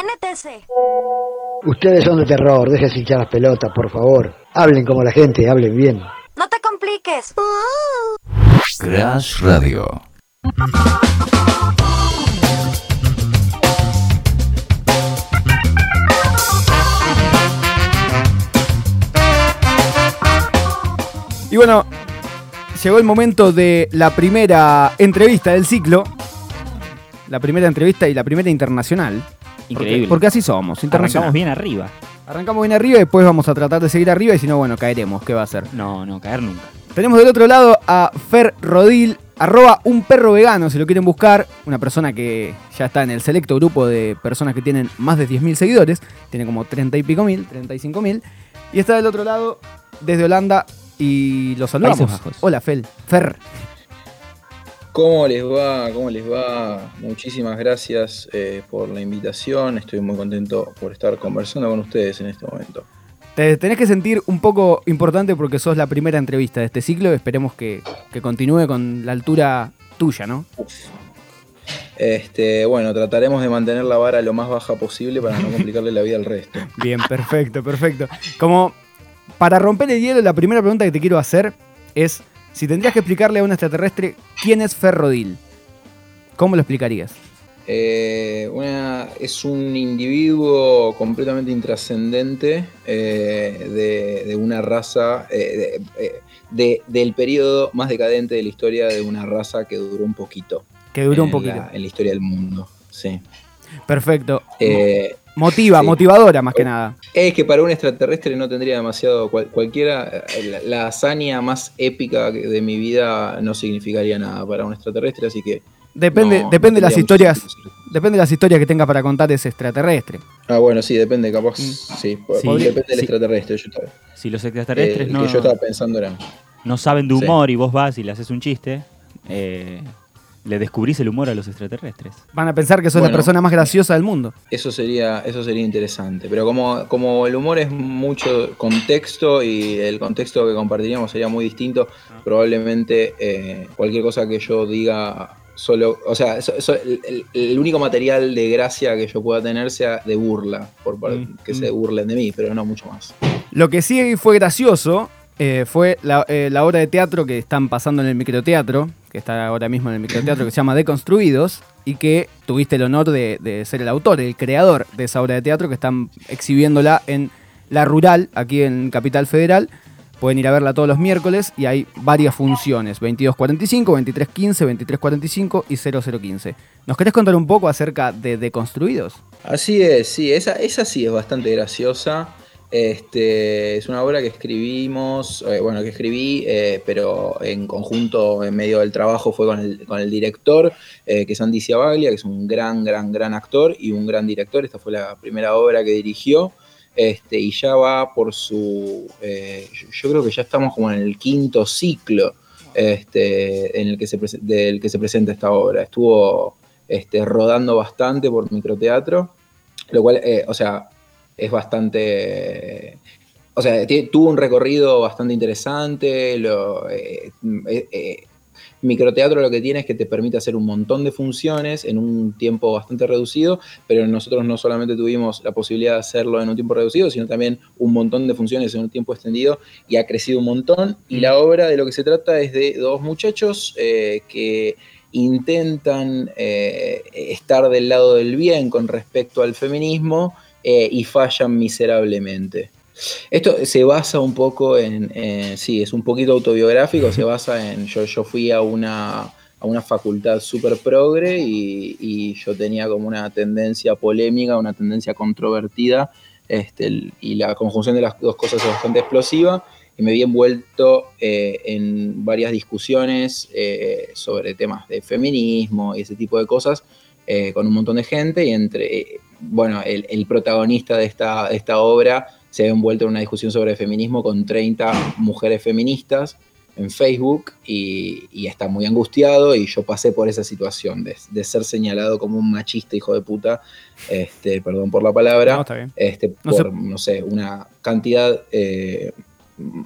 NTC. Ustedes son de terror, déjense hinchar las pelotas, por favor. Hablen como la gente, hablen bien. No te compliques. Crash Radio. Y bueno, llegó el momento de la primera entrevista del ciclo. La primera entrevista y la primera internacional. Increíble. Porque, porque así somos, internacional. Arrancamos bien arriba. Arrancamos bien arriba y después vamos a tratar de seguir arriba y si no, bueno, caeremos. ¿Qué va a ser? No, no, caer nunca. Tenemos del otro lado a Fer Rodil, arroba un perro vegano, si lo quieren buscar. Una persona que ya está en el selecto grupo de personas que tienen más de 10.000 seguidores. Tiene como 30 y pico mil, 35 mil. Y está del otro lado, desde Holanda, y los saludamos. Hola, Fel. Fer. ¿Cómo les va? ¿Cómo les va? Muchísimas gracias eh, por la invitación. Estoy muy contento por estar conversando con ustedes en este momento. Te tenés que sentir un poco importante porque sos la primera entrevista de este ciclo. Esperemos que, que continúe con la altura tuya, ¿no? Este, bueno, trataremos de mantener la vara lo más baja posible para no complicarle la vida al resto. Bien, perfecto, perfecto. Como para romper el hielo, la primera pregunta que te quiero hacer es si tendrías que explicarle a un extraterrestre quién es Ferrodil. ¿Cómo lo explicarías? Eh, una- es un individuo completamente intrascendente eh, de, de una raza, eh, de- eh, de- del periodo más decadente de la historia de una raza que duró un poquito. Que duró un poquito. La, en la historia del mundo, sí. Perfecto. Eh, Motiva, sí. motivadora más que nada. Es que para un extraterrestre no tendría demasiado. cual- cualquiera. eh, La, la hazaña más épica de mi vida no significaría nada para un extraterrestre, así que. Depende, no- depende no las historias. Depende de las historias que tenga para contar ese extraterrestre. Ah, bueno, sí, depende, capaz. Mm. Sí, depende del extraterrestre. Yo estaba- Si los eh, extraterrestres el no, que yo estaba pensando era. no saben de Sí. humor y vos vas y le haces un chiste, eh, le descubrís el humor a los extraterrestres. Van a pensar que sos la Bueno. persona más graciosa del mundo. Eso sería, eso sería interesante. Pero como, como el humor es mucho contexto y el contexto que compartiríamos sería muy distinto, probablemente eh, cualquier cosa que yo diga solo. O sea, so- so- el, único material de gracia que yo pueda tener sea de burla, por Mm, que mm. se burlen de mí, pero no mucho más. Lo que sí fue gracioso eh, fue la, eh, la obra de teatro que están pasando en el microteatro, que está ahora mismo en el microteatro, que se llama Deconstruidos, y que tuviste el honor de, ser el autor, el creador de esa obra de teatro, que están exhibiéndola en La Rural, aquí en Capital Federal. Pueden ir a verla todos los miércoles y hay varias funciones, 2245, 2315, 2345 y 0015. ¿Nos querés contar un poco acerca de Deconstruidos? Así es, sí, esa, esa sí es bastante graciosa. Este, es una obra que escribimos, eh, bueno, que escribí, eh, pero en conjunto, en medio del trabajo, fue con el, director, eh, que es Andy Ciabaglia, que es un gran, gran, gran actor y un gran director. Esta fue la primera obra que dirigió. Este, y ya va por su. yo, creo que ya estamos como en el quinto ciclo este, en el que se, del que se presenta esta obra. Estuvo este, rodando bastante por microteatro, lo cual, o sea, es bastante. O sea, tuvo un recorrido bastante interesante. Lo, eh, eh, eh, microteatro lo que tiene es que te permite hacer un montón de funciones en un tiempo bastante reducido, pero nosotros no solamente tuvimos la posibilidad de hacerlo en un tiempo reducido, sino también un montón de funciones en un tiempo extendido y ha crecido un montón. Y la obra de lo que se trata es de dos muchachos eh, que intentan eh, estar del lado del bien con respecto al feminismo eh, y fallan miserablemente. Esto se basa un poco en, sí, es un poquito autobiográfico, se basa en, yo, yo fui a una, a una facultad súper progre y, y yo tenía como una tendencia polémica, una tendencia controvertida, este, y la conjunción de las dos cosas es bastante explosiva, y me vi envuelto eh, en varias discusiones eh, sobre temas de feminismo y ese tipo de cosas, eh, con un montón de gente, y entre, bueno, el, el protagonista de esta, de esta obra se ve envuelto en una discusión sobre feminismo con 30 mujeres feministas en Facebook y, y está muy angustiado y yo pasé por esa situación de, de ser señalado como un machista hijo de puta, este, perdón por la palabra, No, está bien. este, No por, se- no sé, una cantidad eh,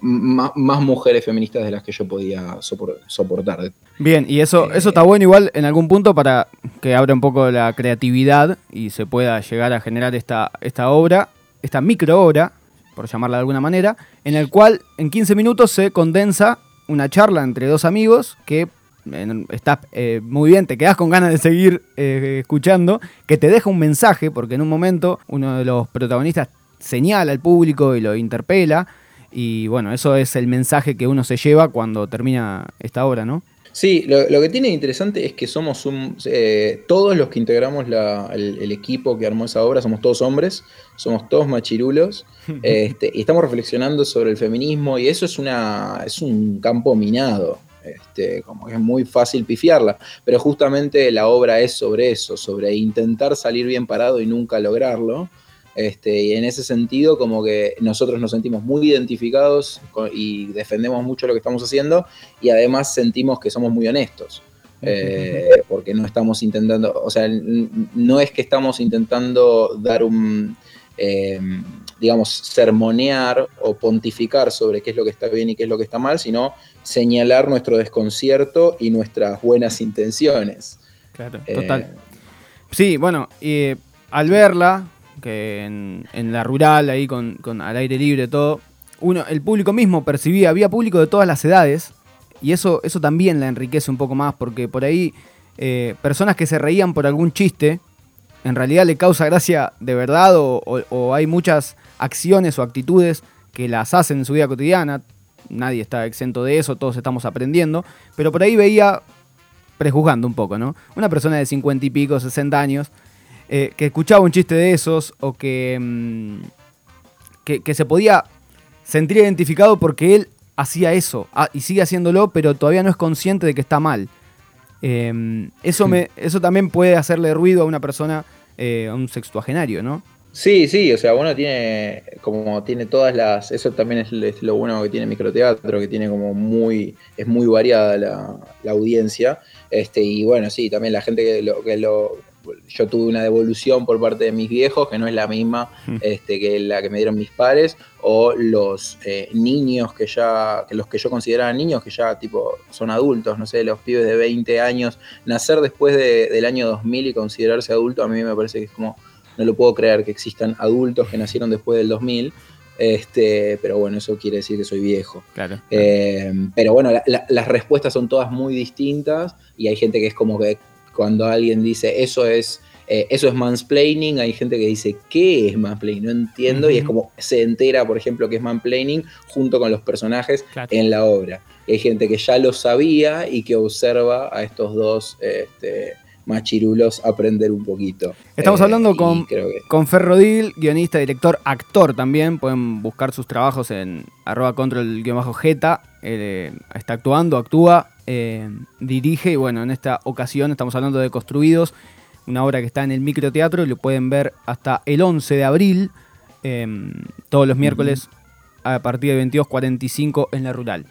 más, mujeres feministas de las que yo podía soportar. Bien, y eso, eso está bueno igual en algún punto para que abra un poco la creatividad y se pueda llegar a generar esta, esta obra, esta micro obra, por llamarla de alguna manera, en el cual en 15 minutos se condensa una charla entre dos amigos que está eh, muy bien, te quedas con ganas de seguir eh, escuchando, que te deja un mensaje, porque en un momento uno de los protagonistas señala al público y lo interpela, y bueno, eso es el mensaje que uno se lleva cuando termina esta obra, ¿no? Sí, lo, que tiene interesante es que somos un, eh, todos los que integramos el, equipo que armó esa obra, somos todos hombres, somos todos machirulos, este, y estamos reflexionando sobre el feminismo y eso es, una, es un campo minado. Este, como que es muy fácil pifiarla, pero justamente la obra es sobre eso, sobre intentar salir bien parado y nunca lograrlo. Este, y en ese sentido, como que nosotros nos sentimos muy identificados y defendemos mucho lo que estamos haciendo y además sentimos que somos muy honestos. Eh, porque no estamos intentando, o sea, no es que estamos intentando dar un, eh, digamos, sermonear o pontificar sobre qué es lo que está bien y qué es lo que está mal, sino señalar nuestro desconcierto y nuestras buenas intenciones. Claro, eh, total. Sí, bueno, al verla, que en, la rural, ahí con, al aire libre, todo, uno, el público mismo percibía, había público de todas las edades, y eso, eso también la enriquece un poco más, porque por ahí eh, personas que se reían por algún chiste, en realidad le causa gracia de verdad, o hay muchas acciones o actitudes que las hacen en su vida cotidiana, nadie está exento de eso, todos estamos aprendiendo, pero por ahí veía, prejuzgando un poco, ¿no? Una persona de 50 y pico, 60 años, eh, que escuchaba un chiste de esos o mm, que, que, se podía sentir identificado porque él hacía eso ah, y sigue haciéndolo, pero todavía no es consciente de que está mal. Em, eso, me, eso también puede hacerle ruido a una persona, eh, a un sextuagenario, ¿no? Sí, sí, o sea, bueno, tiene como tiene todas las, eso también es, lo bueno que tiene microteatro, que tiene como muy, es muy variada la, la audiencia, este, y bueno, sí, también la gente que lo, que lo yo tuve una devolución por parte de mis viejos, que no es la misma mm. este, que la que me dieron mis padres, o los eh, niños que ya, que los que yo consideraba niños, que ya tipo son adultos, no sé, los pibes de 20 años, nacer después del año 2000 y considerarse adulto, a mí me parece que es como, no lo puedo creer que existan adultos que nacieron después del 2000. Este, pero bueno, eso quiere decir que soy viejo. Claro. Eh, pero bueno, las respuestas son todas muy distintas y hay gente que es como que cuando alguien dice eso es, eh, eso es mansplaining, hay gente que dice, ¿qué es mansplaining? No entiendo, y es como se entera, por ejemplo, que es mansplaining junto con los personajes en la obra. hay gente que ya lo sabía y que observa a estos dos este, machirulos aprender un poquito. Estamos eh, hablando con, con Ferrodil, guionista, director, actor también. Pueden buscar sus trabajos en arroba control-jeta. Eh, está actuando, actúa eh, dirige y bueno, en esta ocasión estamos hablando de Construidos, una obra que está en el microteatro y lo pueden ver hasta el 11 de abril, em, todos los miércoles a partir de 22.45 en la rural.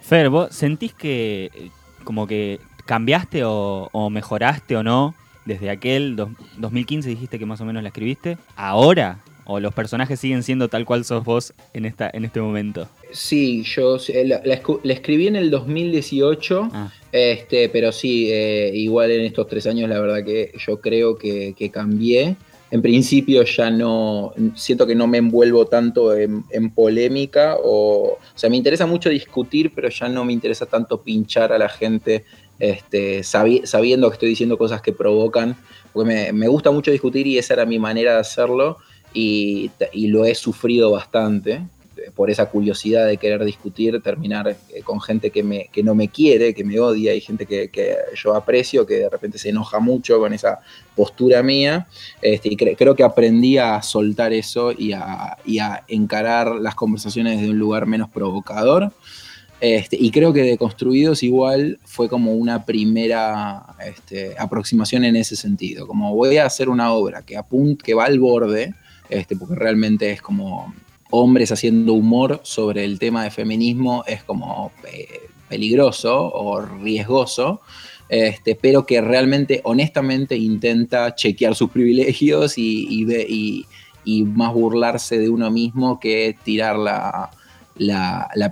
Fer, ¿vos sentís que eh, como que cambiaste o, mejoraste o no desde aquel 2015 dijiste que más o menos la escribiste? ¿Ahora? ¿O los personajes siguen siendo tal cual sos vos en, esta, en este momento? Sí, yo la, escribí en el 2018, ah. este, pero sí, eh, igual en estos tres años la verdad que yo creo que, cambié. En principio ya no, siento que no me envuelvo tanto en, polémica o, o sea, me interesa mucho discutir, pero ya no me interesa tanto pinchar a la gente este, sabiendo que estoy diciendo cosas que provocan, porque me, me gusta mucho discutir y esa era mi manera de hacerlo y, lo he sufrido bastante por esa curiosidad de querer discutir, terminar eh, con gente que, me, que no me quiere, que me odia, y gente que, yo aprecio, que de repente se enoja mucho con esa postura mía. Este, y creo que aprendí a soltar eso y a, encarar las conversaciones desde un lugar menos provocador. Este, y creo que Deconstruidos igual fue como una primera este, aproximación en ese sentido. Como voy a hacer una obra que, que va al borde, este, porque realmente es como hombres haciendo humor sobre el tema de feminismo, es como eh, peligroso o riesgoso. Este, pero que realmente, honestamente, intenta chequear sus privilegios y, más burlarse de uno mismo que tirar la,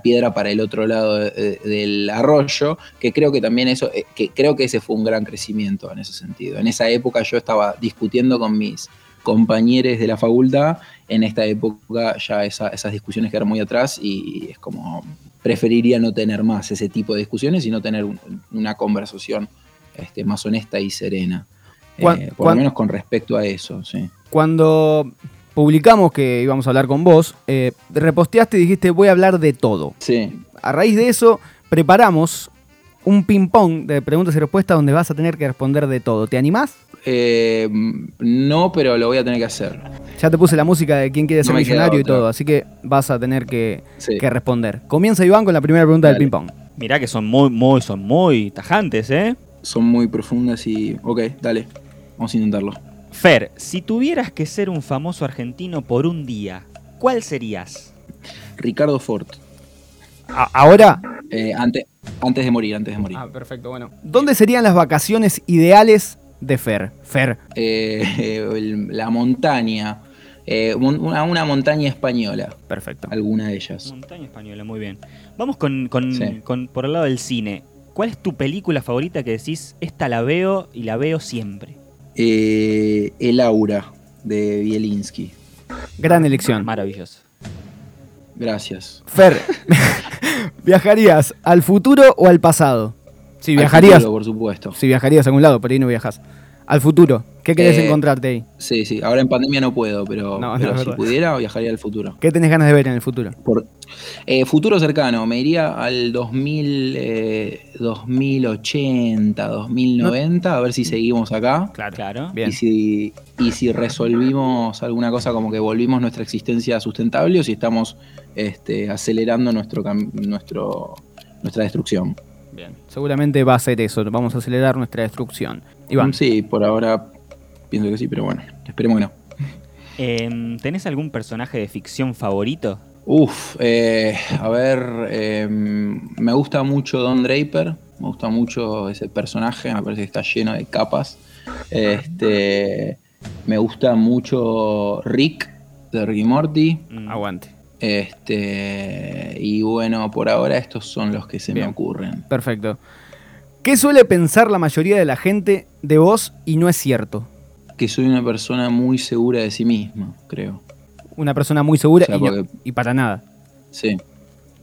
piedra para el otro lado de- de- del arroyo, que creo que también eso, eh, que creo que ese fue un gran crecimiento en ese sentido. En esa época yo estaba discutiendo con mis compañeros de la facultad, en esta época ya esa- esas discusiones quedaron muy atrás y es como preferiría no tener más ese tipo de discusiones y no tener un- una conversación este, más honesta y serena. Eh, por lo menos con respecto a eso, sí. Cuando publicamos que íbamos a hablar con vos, eh, reposteaste y dijiste voy a hablar de todo. Sí, A raíz de eso, preparamos un ping-pong de preguntas y respuestas donde vas a tener que responder de todo. ¿Te animás? Eh, no, pero lo voy a tener que hacer. Ya te puse la música de quién quiere ser No millonario y todo, así que vas a tener que, Sí. que responder. Comienza Iván con la primera pregunta Dale. del ping-pong. Mirá que son muy, muy, son muy tajantes, ¿eh? Son muy profundas y... Ok, dale, vamos a intentarlo. Fer, si tuvieras que ser un famoso argentino por un día, ¿cuál serías? Ricardo Ford. Ahora. Eh, antes, antes de morir, antes de morir. Ah, perfecto, bueno. ¿Dónde serían las vacaciones ideales de Fer? Fer. Eh, el- la montaña. eh, un- una, una montaña española. Perfecto. Alguna de ellas. Montaña española, muy bien. Vamos con, con- Sí. con- por el lado del cine. ¿Cuál es tu película favorita que decís, esta la veo y la veo siempre? Eh, el aura de Bielinski. Gran elección. Maravilloso. Gracias. Fer, ¿viajarías al futuro o al pasado? Si Al viajarías, futuro, por supuesto. si viajarías a algún lado, pero ahí no viajas. Al futuro, ¿qué querés Eh, encontrarte ahí? Sí, sí. Ahora en pandemia no puedo, pero, No, no, pero si verdad. pudiera, viajaría al futuro. ¿Qué tenés ganas de ver en el futuro? Por, eh, futuro cercano, me iría al 2000, eh, 2080, 2090, a ver si seguimos acá. Claro. Claro. Bien. Y si, y si resolvimos alguna cosa como que volvimos nuestra existencia sustentable o si estamos este, acelerando nuestro, cam- nuestro, nuestra destrucción. Bien. Seguramente va a ser eso, vamos a acelerar nuestra destrucción. Iván, Sí, por ahora pienso que sí, pero bueno, esperemos que no. Em, ¿Tenés algún personaje de ficción favorito? Uf, eh, a ver, eh, me gusta mucho Don Draper, me gusta mucho ese personaje, me parece que está lleno de capas. Este, me gusta mucho Rick de Rick y Morty. Mm, aguante. Este, y bueno, por ahora estos son los que se Bien. me ocurren. Perfecto. ¿Qué suele pensar la mayoría de la gente de vos y no es cierto? Que soy una persona muy segura de sí misma, creo. Una persona muy segura O sea, y, no- y para nada. Sí.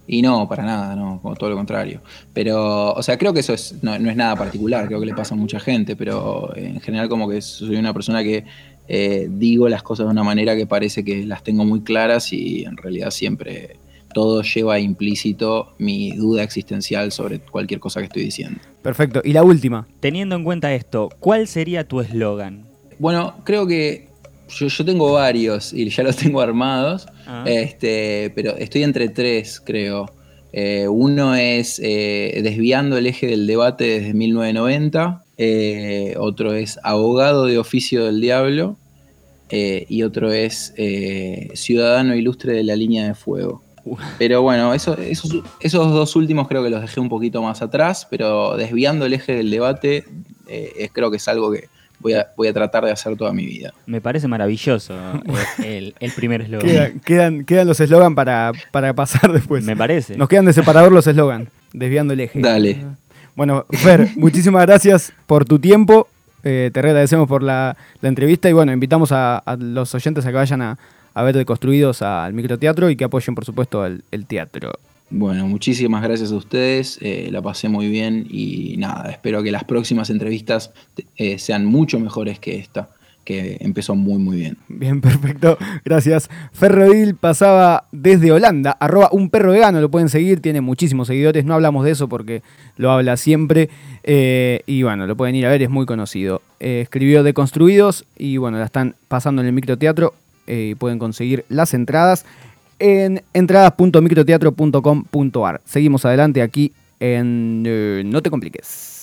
Y no, para nada, no, como todo lo contrario. Pero, o sea, creo que eso es, no, no es nada particular, creo que le pasa a mucha gente, pero en general como que soy una persona que eh, digo las cosas de una manera que parece que las tengo muy claras y en realidad siempre todo lleva implícito mi duda existencial sobre cualquier cosa que estoy diciendo. Perfecto. Y la última. Teniendo en cuenta esto, ¿cuál sería tu eslogan? Bueno, creo que yo, yo tengo varios y ya los tengo armados. Ah. Este, pero estoy entre tres, creo. Eh, uno es eh, Desviando el eje del debate desde 1990. Eh, otro es Abogado de oficio del diablo. eh, y otro es eh, Ciudadano ilustre de la línea de fuego. Pero bueno, eso- esos, esos dos últimos creo que los dejé un poquito más atrás, pero desviando el eje del debate eh, es, creo que es algo que voy a, voy a tratar de hacer toda mi vida. Me parece maravilloso el, el primer eslogan. Queda- quedan, quedan los eslogan para, para pasar después. Me parece. Nos quedan de separador los eslogan, desviando el eje. Dale. Bueno, Fer, muchísimas gracias por tu tiempo. Eh, te agradecemos por la, la entrevista y bueno, invitamos a, a los oyentes a que vayan a, a ver Deconstruidos al microteatro y que apoyen, por supuesto, el, el teatro. Bueno, muchísimas gracias a ustedes, eh, la pasé muy bien y nada, espero que las próximas entrevistas eh, sean mucho mejores que esta, que empezó muy muy bien. Bien, perfecto. Gracias. Ferrodil pasaba desde Holanda, arroba un perro vegano, lo pueden seguir, tiene muchísimos seguidores, no hablamos de eso porque lo habla siempre. eh, y bueno, lo pueden ir a ver, es muy conocido. Eh, escribió Deconstruidos y bueno, la están pasando en el microteatro eh, y pueden conseguir las entradas en entradas.microteatro.com.ar. Seguimos adelante aquí en eh, No te compliques.